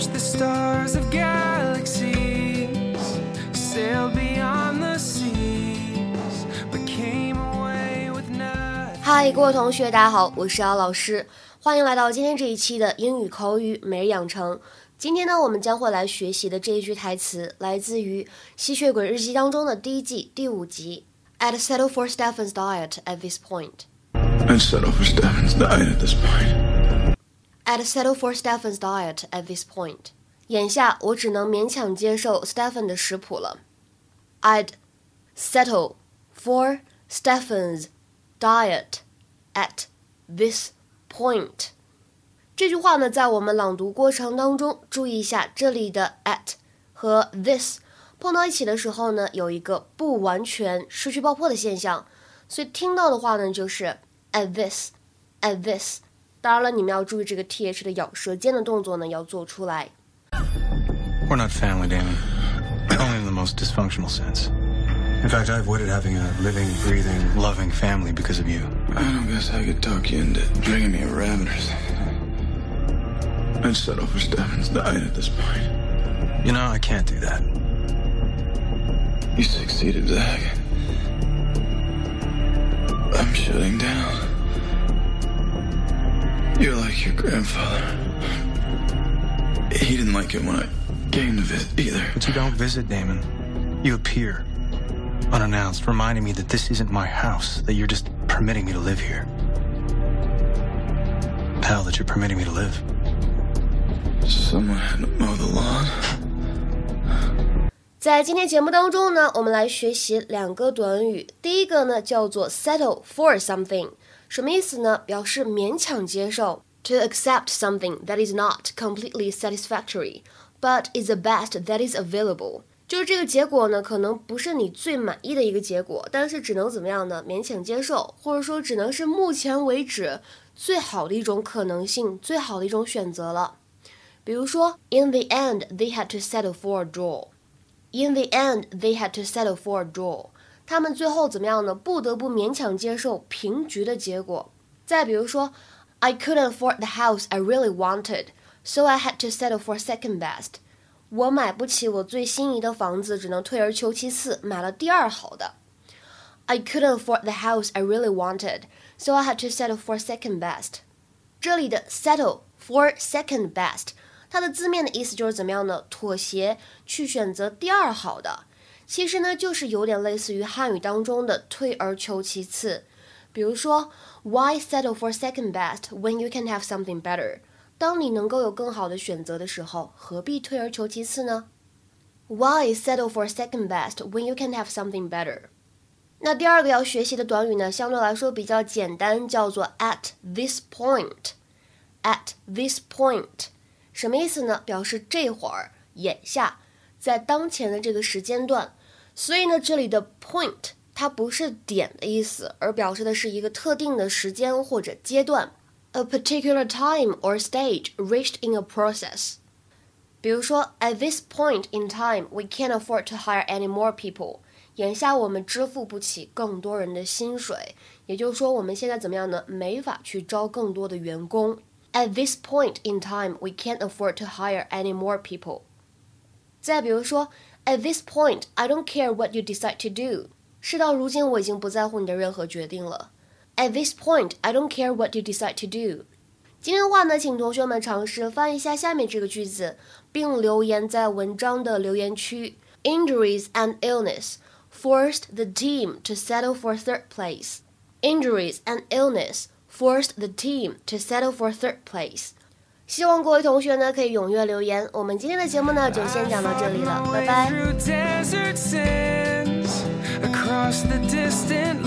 stars of galaxies sailed beyond the seas, but came away with nothing. 嗨，各位同学，大家好，我是姚老师，欢迎来到今天这一期的英语口语每日养成。今天呢，我们将会来学习的这一句台词，来自于《吸血鬼日记》当中的第一季第五集。I'd settle for Stephen's diet at this point. I'd settle for Stefan's diet at this point. I'd settle for Stefan's diet at this point。眼下我只能勉强接受 Stefan 的食谱了。I'd settle for Stefan's diet at this point。这句话呢，在我们朗读过程当中，注意一下这里的 at 和 this 碰到一起的时候呢，有一个不完全失去爆破的现象，所以听到的话呢，就是 at this，at this at。This, 当然了，你们要注意这个 th 的咬舌尖的动作呢，要做出来。 We're not family, Damon. Only in the most dysfunctional sense. In fact, I avoided having a living, breathing. Loving family because of you. I don't guess I could talk you into bringing me a rabbit or something. I'd settle for Stefan's diet at this point. You know, I can't do that. You succeeded, Zach. I'm shutting down. You're like your grandfather. He didn't like it when I came to visit either. But you don't visit, Damon. You appear unannounced, reminding me that this isn't my house, that you're just permitting me to live here. Hell, that you're permitting me to live. Someone had to mow the lawn. 在今天节目当中呢，我们来学习两个短语。第一个呢叫做 settle for something，什么意思呢？表示勉强接受 ，to accept something that is not completely satisfactory but is the best that is available。就是这个结果呢，可能不是你最满意的一个结果，但是只能怎么样呢？勉强接受，或者说只能是目前为止最好的一种可能性，最好的一种选择了。比如说，In the end, they had to settle for a draw. In the end, they had to settle for a draw. 他们最后怎么样呢？不得不勉强接受平局的结果。再比如说 ，I couldn't afford the house I really wanted, so I had to settle for second best. 我买不起我最心仪的房子，只能退而求其次，买了第二好的。I couldn't afford the house I really wanted, so I had to settle for second best. 这里的 settle for second best 它的字面的意思就是怎么样呢？妥协，去选择第二好的。其实呢，就是有点类似于汉语当中的退而求其次。 比如说，Why settle for second best when you can have something better？当你能够有更好的选择的时候，何必退而求其次呢？Why settle for second best when you can have something better？那第二个要学习的短语呢，相对来说比较简单，叫做 at this point。at this point。什么意思呢？表示这会儿、眼下，在当前的这个时间段。所以呢，这里的 point 它不是点的意思，而表示的是一个特定的时间或者阶段，a particular time or stage reached in a process。比如说，at this point in time, we can't afford to hire any more people。眼下我们支付不起更多人的薪水，也就是说，我们现在怎么样呢？没法去招更多的员工。At this point in time, we can't afford to hire any more people. 再比如说，At this point, I don't care what you decide to do. 事到如今，我已经不在乎你的任何决定了。At this point, I don't care what you decide to do. 今天的话呢，请同学们尝试翻译一下下面这个句子，并留言在文章的留言区。Injuries and illness forced the team to settle for third place. Injuries and illness forced the team to settle for third place. 希望各位同学呢可以踊跃留言。我们今天的节目呢就先讲到这里了，拜拜。 Across the distant